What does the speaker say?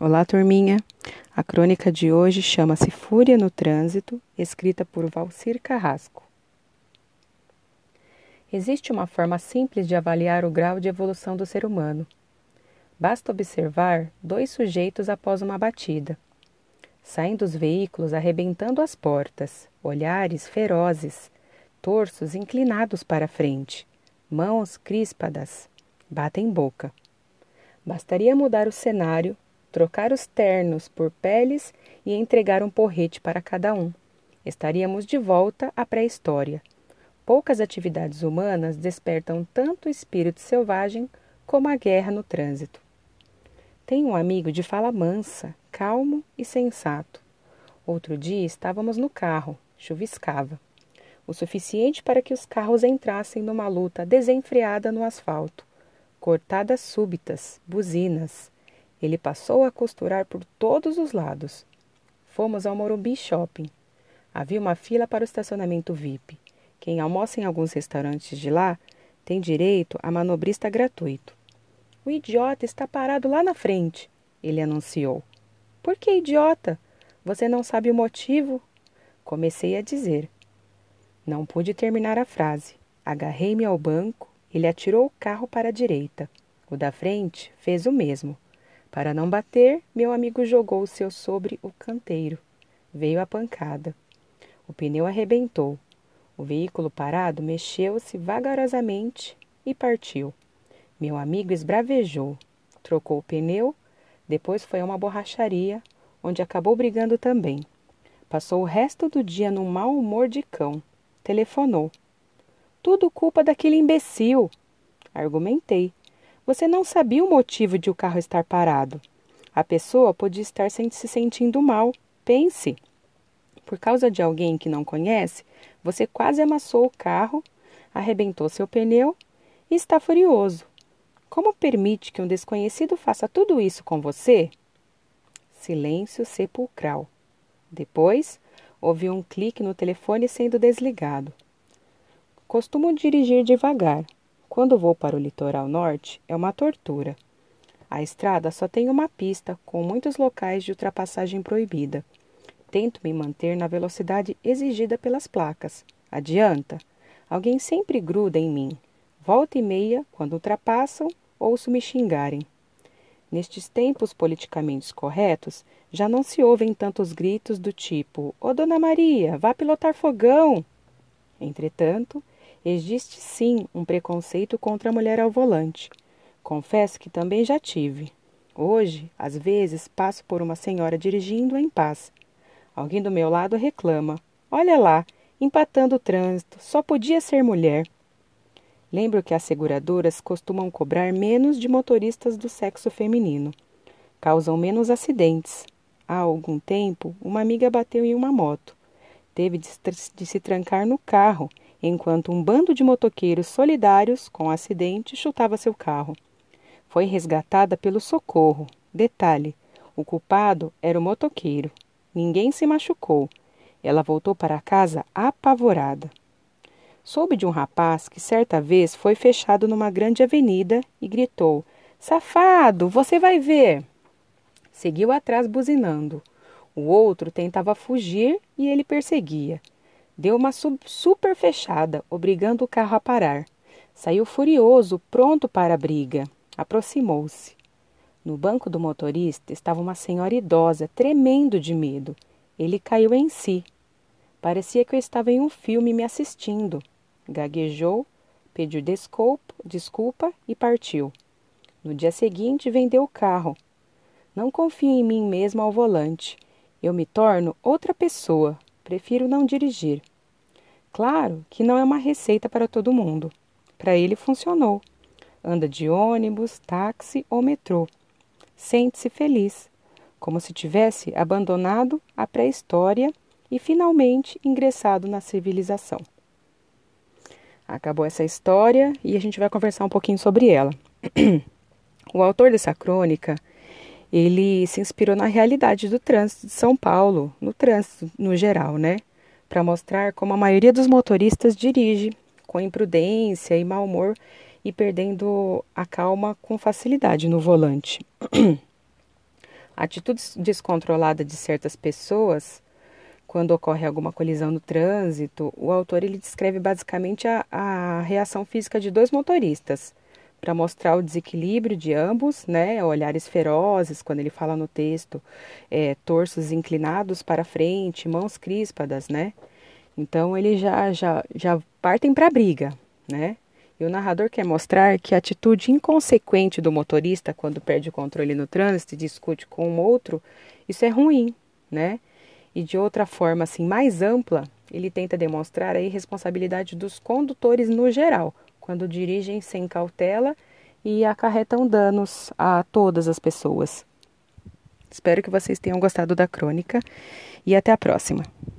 Olá, turminha! A crônica de hoje chama-se Fúria no Trânsito, escrita por Valcir Carrasco. Existe uma forma simples de avaliar o grau de evolução do ser humano. Basta observar dois sujeitos após uma batida. Saem dos veículos arrebentando as portas, olhares ferozes, torsos inclinados para frente, mãos crispadas, batem boca. Bastaria mudar o cenário trocar os ternos por peles e entregar um porrete para cada um. Estaríamos de volta à pré-história. Poucas atividades humanas despertam tanto o espírito selvagem como a guerra no trânsito. Tenho um amigo de fala mansa, calmo e sensato. Outro dia estávamos no carro, chuviscava. O suficiente para que os carros entrassem numa luta desenfreada no asfalto. Cortadas súbitas, buzinas, ele passou a costurar por todos os lados. Fomos ao Morumbi Shopping. Havia uma fila para o estacionamento VIP. Quem almoça em alguns restaurantes de lá tem direito a manobrista gratuito. O idiota está parado lá na frente, ele anunciou. Por que idiota? Você não sabe o motivo? Comecei a dizer. Não pude terminar a frase. Agarrei-me ao banco, ele atirou o carro para a direita. O da frente fez o mesmo. Para não bater, meu amigo jogou o seu sobre o canteiro. Veio a pancada. O pneu arrebentou. O veículo parado mexeu-se vagarosamente e partiu. Meu amigo esbravejou, trocou o pneu, depois foi a uma borracharia, onde acabou brigando também. Passou o resto do dia num mau humor de cão. Telefonou. Tudo culpa daquele imbecil. Argumentei. Você não sabia o motivo de o carro estar parado. A pessoa podia estar se sentindo mal. Pense. Por causa de alguém que não conhece, você quase amassou o carro, arrebentou seu pneu e está furioso. Como permite que um desconhecido faça tudo isso com você? Silêncio sepulcral. Depois, ouvi um clique no telefone sendo desligado. Costumo dirigir devagar, quando vou para o litoral norte, é uma tortura. A estrada só tem uma pista, com muitos locais de ultrapassagem proibida. Tento me manter na velocidade exigida pelas placas. Adianta? Alguém sempre gruda em mim. Volta e meia, quando ultrapassam, ouço me xingarem. Nestes tempos politicamente corretos, já não se ouvem tantos gritos do tipo: Ô Dona Maria, vá pilotar fogão! Entretanto, Existe sim um preconceito contra a mulher ao volante. Confesso que também já tive. Hoje, às vezes, passo por uma senhora dirigindo em paz. Alguém do meu lado reclama: Olha lá, empatando o trânsito, só podia ser mulher. Lembro que as seguradoras costumam cobrar menos de motoristas do sexo feminino. Causam menos acidentes. Há algum tempo, uma amiga bateu em uma moto. Teve de, se trancar no carro enquanto um bando de motoqueiros solidários com acidente chutava seu carro. Foi resgatada pelo socorro. Detalhe: o culpado era o motoqueiro. Ninguém se machucou. Ela voltou para casa apavorada. Soube de um rapaz que certa vez foi fechado numa grande avenida e gritou: Safado, você vai ver! Seguiu atrás buzinando. O outro tentava fugir e ele perseguia. Deu uma super fechada, obrigando o carro a parar. Saiu furioso, pronto para a briga. Aproximou-se. No banco do motorista estava uma senhora idosa, tremendo de medo. Ele caiu em si. Parecia que eu estava em um filme me assistindo. Gaguejou, pediu desculpa, desculpa e partiu. No dia seguinte, vendeu o carro. Não confio em mim mesmo ao volante. Eu me torno outra pessoa. Prefiro não dirigir. Claro que não é uma receita para todo mundo. Para ele funcionou. Anda de ônibus, táxi ou metrô. Sente-se feliz, como se tivesse abandonado a pré-história e finalmente ingressado na civilização. Acabou essa história e a gente vai conversar um pouquinho sobre ela. o autor dessa crônica, ele se inspirou na realidade do trânsito de São Paulo, no trânsito no geral, né? Para mostrar como a maioria dos motoristas dirige com imprudência e mau humor e perdendo a calma com facilidade no volante. A atitude descontrolada de certas pessoas, quando ocorre alguma colisão no trânsito, o autor ele descreve basicamente a, a reação física de dois motoristas, para mostrar o desequilíbrio de ambos, né? Olhares ferozes, quando ele fala no texto, é, torsos inclinados para frente, mãos crispadas, né? Então ele já já já partem para a briga, né? E o narrador quer mostrar que a atitude inconsequente do motorista quando perde o controle no trânsito e discute com um outro, isso é ruim, né? E de outra forma assim mais ampla, ele tenta demonstrar a irresponsabilidade dos condutores no geral, quando dirigem sem cautela e acarretam danos a todas as pessoas. Espero que vocês tenham gostado da crônica e até a próxima.